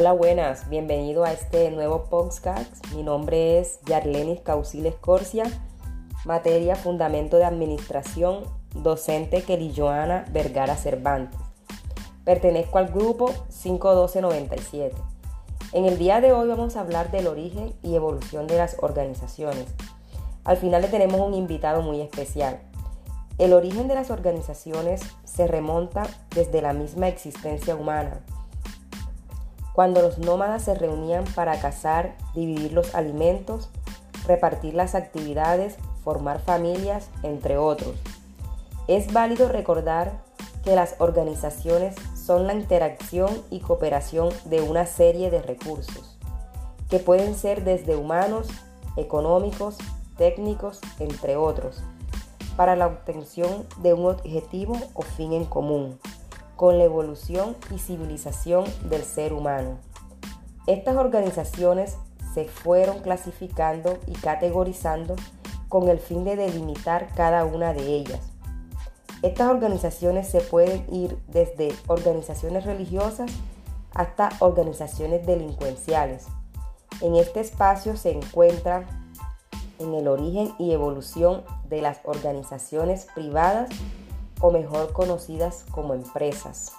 Hola, buenas, bienvenido a este nuevo podcast. Mi nombre es Yarlenis Cauciles Corsia, materia Fundamento de Administración, docente Kelly Joana Vergara Cervantes. Pertenezco al grupo 51297. En el día de hoy vamos a hablar del origen y evolución de las organizaciones. Al final le tenemos un invitado muy especial. El origen de las organizaciones se remonta desde la misma existencia humana cuando los nómadas se reunían para cazar, dividir los alimentos, repartir las actividades, formar familias, entre otros. Es válido recordar que las organizaciones son la interacción y cooperación de una serie de recursos, que pueden ser desde humanos, económicos, técnicos, entre otros, para la obtención de un objetivo o fin en común con la evolución y civilización del ser humano. Estas organizaciones se fueron clasificando y categorizando con el fin de delimitar cada una de ellas. Estas organizaciones se pueden ir desde organizaciones religiosas hasta organizaciones delincuenciales. En este espacio se encuentra en el origen y evolución de las organizaciones privadas o mejor conocidas como empresas.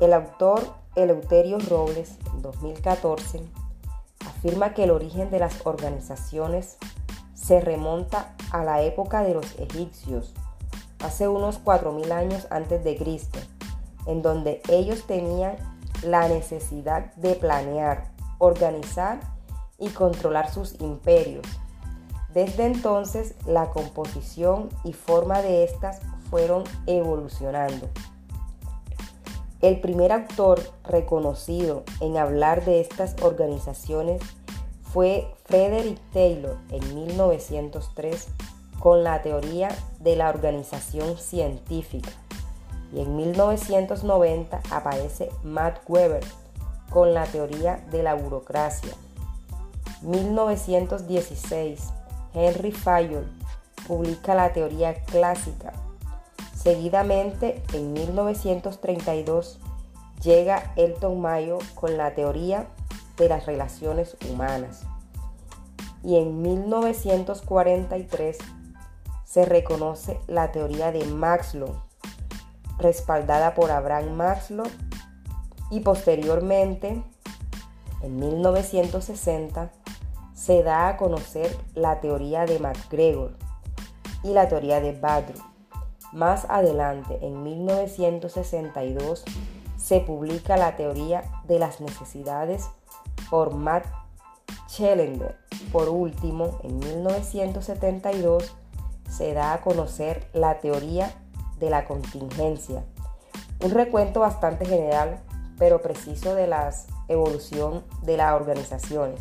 El autor Eleuterio Robles, en 2014, afirma que el origen de las organizaciones se remonta a la época de los egipcios, hace unos 4.000 años antes de Cristo, en donde ellos tenían la necesidad de planear, organizar y controlar sus imperios desde entonces, la composición y forma de estas fueron evolucionando. El primer autor reconocido en hablar de estas organizaciones fue Frederick Taylor en 1903 con la teoría de la organización científica. Y en 1990 aparece Matt Weber con la teoría de la burocracia. 1916 Henry Fayol publica la teoría clásica. Seguidamente, en 1932, llega Elton Mayo con la teoría de las relaciones humanas. Y en 1943 se reconoce la teoría de Maslow, respaldada por Abraham Maslow, y posteriormente, en 1960, se da a conocer la teoría de MacGregor y la teoría de Badru. Más adelante, en 1962, se publica la teoría de las necesidades por Matt Challenger. Por último, en 1972, se da a conocer la teoría de la contingencia. Un recuento bastante general, pero preciso de la evolución de las organizaciones.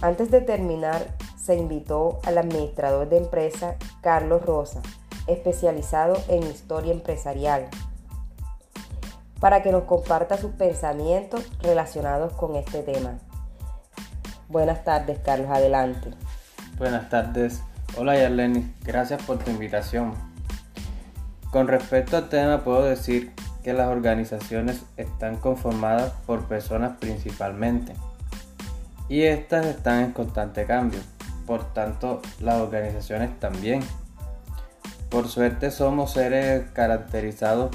Antes de terminar, se invitó al administrador de empresa Carlos Rosa, especializado en historia empresarial, para que nos comparta sus pensamientos relacionados con este tema. Buenas tardes, Carlos, adelante. Buenas tardes. Hola, Yarleni, gracias por tu invitación. Con respecto al tema, puedo decir que las organizaciones están conformadas por personas principalmente y estas están en constante cambio. Por tanto, las organizaciones también. Por suerte somos seres caracterizados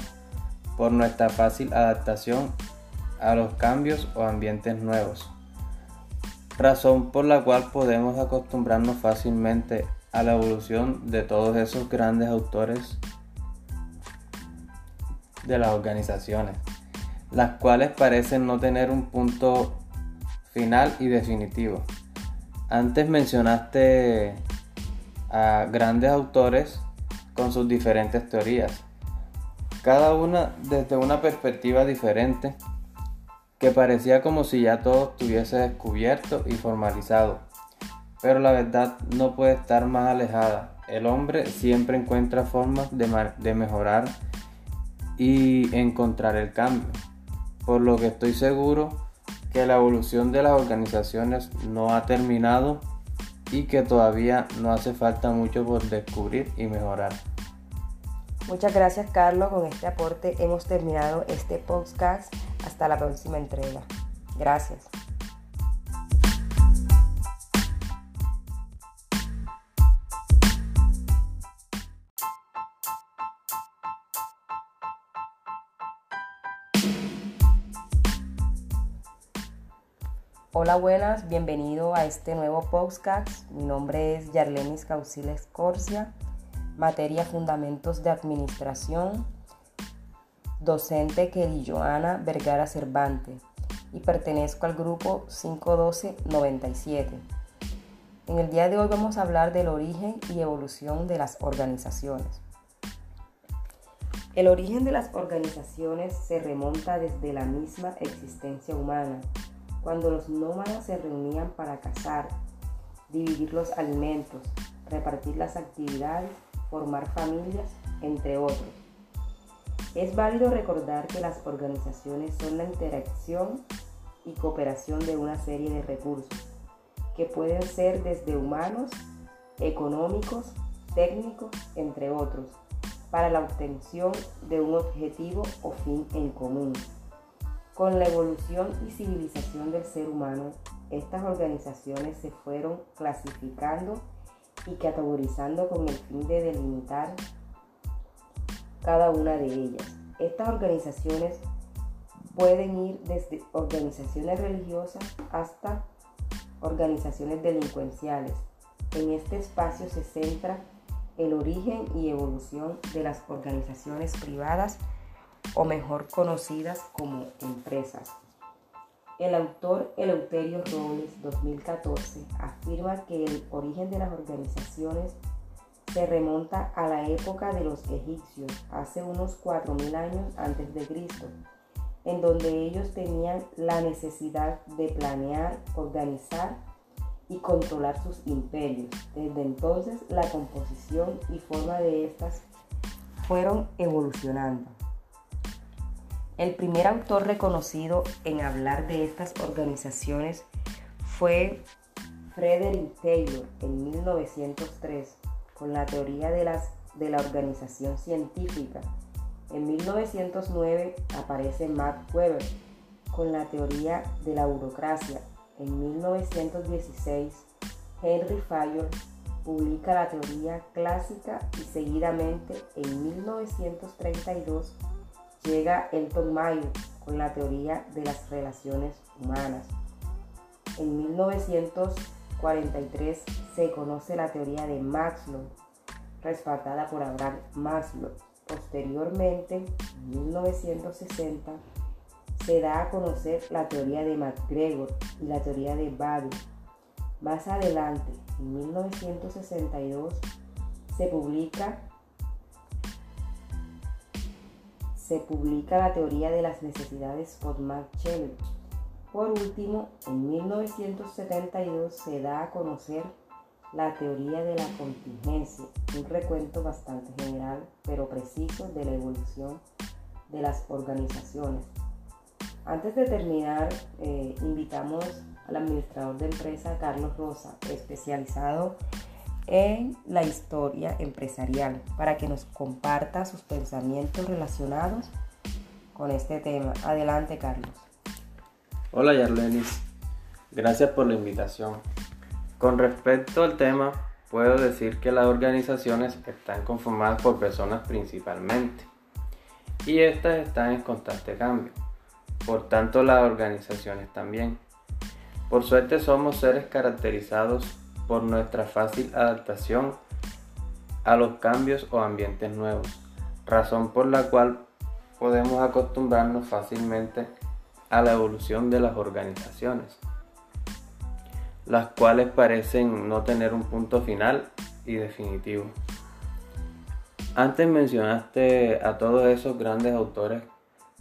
por nuestra fácil adaptación a los cambios o ambientes nuevos. Razón por la cual podemos acostumbrarnos fácilmente a la evolución de todos esos grandes autores de las organizaciones, las cuales parecen no tener un punto final y definitivo. Antes mencionaste a grandes autores con sus diferentes teorías, cada una desde una perspectiva diferente que parecía como si ya todo estuviese descubierto y formalizado. Pero la verdad no puede estar más alejada. El hombre siempre encuentra formas de, de mejorar y encontrar el cambio. Por lo que estoy seguro que la evolución de las organizaciones no ha terminado y que todavía no hace falta mucho por descubrir y mejorar. Muchas gracias Carlos, con este aporte hemos terminado este podcast. Hasta la próxima entrega. Gracias. Hola, buenas, bienvenido a este nuevo podcast. Mi nombre es Yarlenis Cauciles Corsia, materia Fundamentos de Administración, docente Joana Vergara Cervantes y pertenezco al grupo 51297. En el día de hoy vamos a hablar del origen y evolución de las organizaciones. El origen de las organizaciones se remonta desde la misma existencia humana cuando los nómadas se reunían para cazar, dividir los alimentos, repartir las actividades, formar familias, entre otros. Es válido recordar que las organizaciones son la interacción y cooperación de una serie de recursos, que pueden ser desde humanos, económicos, técnicos, entre otros, para la obtención de un objetivo o fin en común. Con la evolución y civilización del ser humano, estas organizaciones se fueron clasificando y categorizando con el fin de delimitar cada una de ellas. Estas organizaciones pueden ir desde organizaciones religiosas hasta organizaciones delincuenciales. En este espacio se centra el origen y evolución de las organizaciones privadas o mejor conocidas como empresas. El autor Eleuterio Robles 2014 afirma que el origen de las organizaciones se remonta a la época de los egipcios, hace unos 4.000 años antes de Cristo, en donde ellos tenían la necesidad de planear, organizar y controlar sus imperios. Desde entonces la composición y forma de estas fueron evolucionando. El primer autor reconocido en hablar de estas organizaciones fue Frederick Taylor en 1903 con la teoría de, las, de la organización científica. En 1909 aparece Max Weber con la teoría de la burocracia. En 1916 Henry Fayol publica la teoría clásica y seguidamente en 1932 llega Elton Mayo con la teoría de las relaciones humanas. En 1943 se conoce la teoría de Maslow, respaldada por Abraham Maslow. Posteriormente, en 1960, se da a conocer la teoría de MacGregor y la teoría de Bade. Más adelante, en 1962, se publica se publica la teoría de las necesidades por Max Por último, en 1972 se da a conocer la teoría de la contingencia, un recuento bastante general pero preciso de la evolución de las organizaciones. Antes de terminar, eh, invitamos al administrador de empresa Carlos Rosa, especializado en la historia empresarial para que nos comparta sus pensamientos relacionados con este tema. Adelante, Carlos. Hola, Yarlenis. Gracias por la invitación. Con respecto al tema, puedo decir que las organizaciones están conformadas por personas principalmente y estas están en constante cambio. Por tanto, las organizaciones también. Por suerte somos seres caracterizados por nuestra fácil adaptación a los cambios o ambientes nuevos, razón por la cual podemos acostumbrarnos fácilmente a la evolución de las organizaciones, las cuales parecen no tener un punto final y definitivo. Antes mencionaste a todos esos grandes autores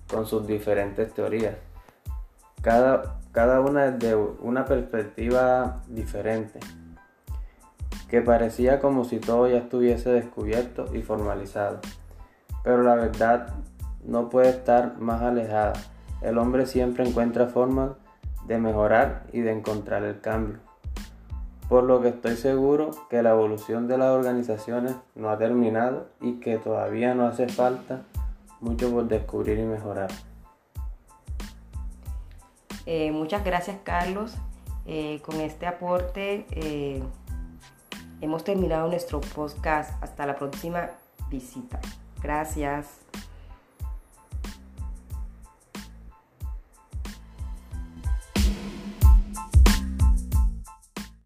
con sus diferentes teorías, cada, cada una desde una perspectiva diferente que parecía como si todo ya estuviese descubierto y formalizado. Pero la verdad no puede estar más alejada. El hombre siempre encuentra formas de mejorar y de encontrar el cambio. Por lo que estoy seguro que la evolución de las organizaciones no ha terminado y que todavía no hace falta mucho por descubrir y mejorar. Eh, muchas gracias Carlos. Eh, con este aporte hemos terminado nuestro podcast. Hasta la próxima visita. Gracias.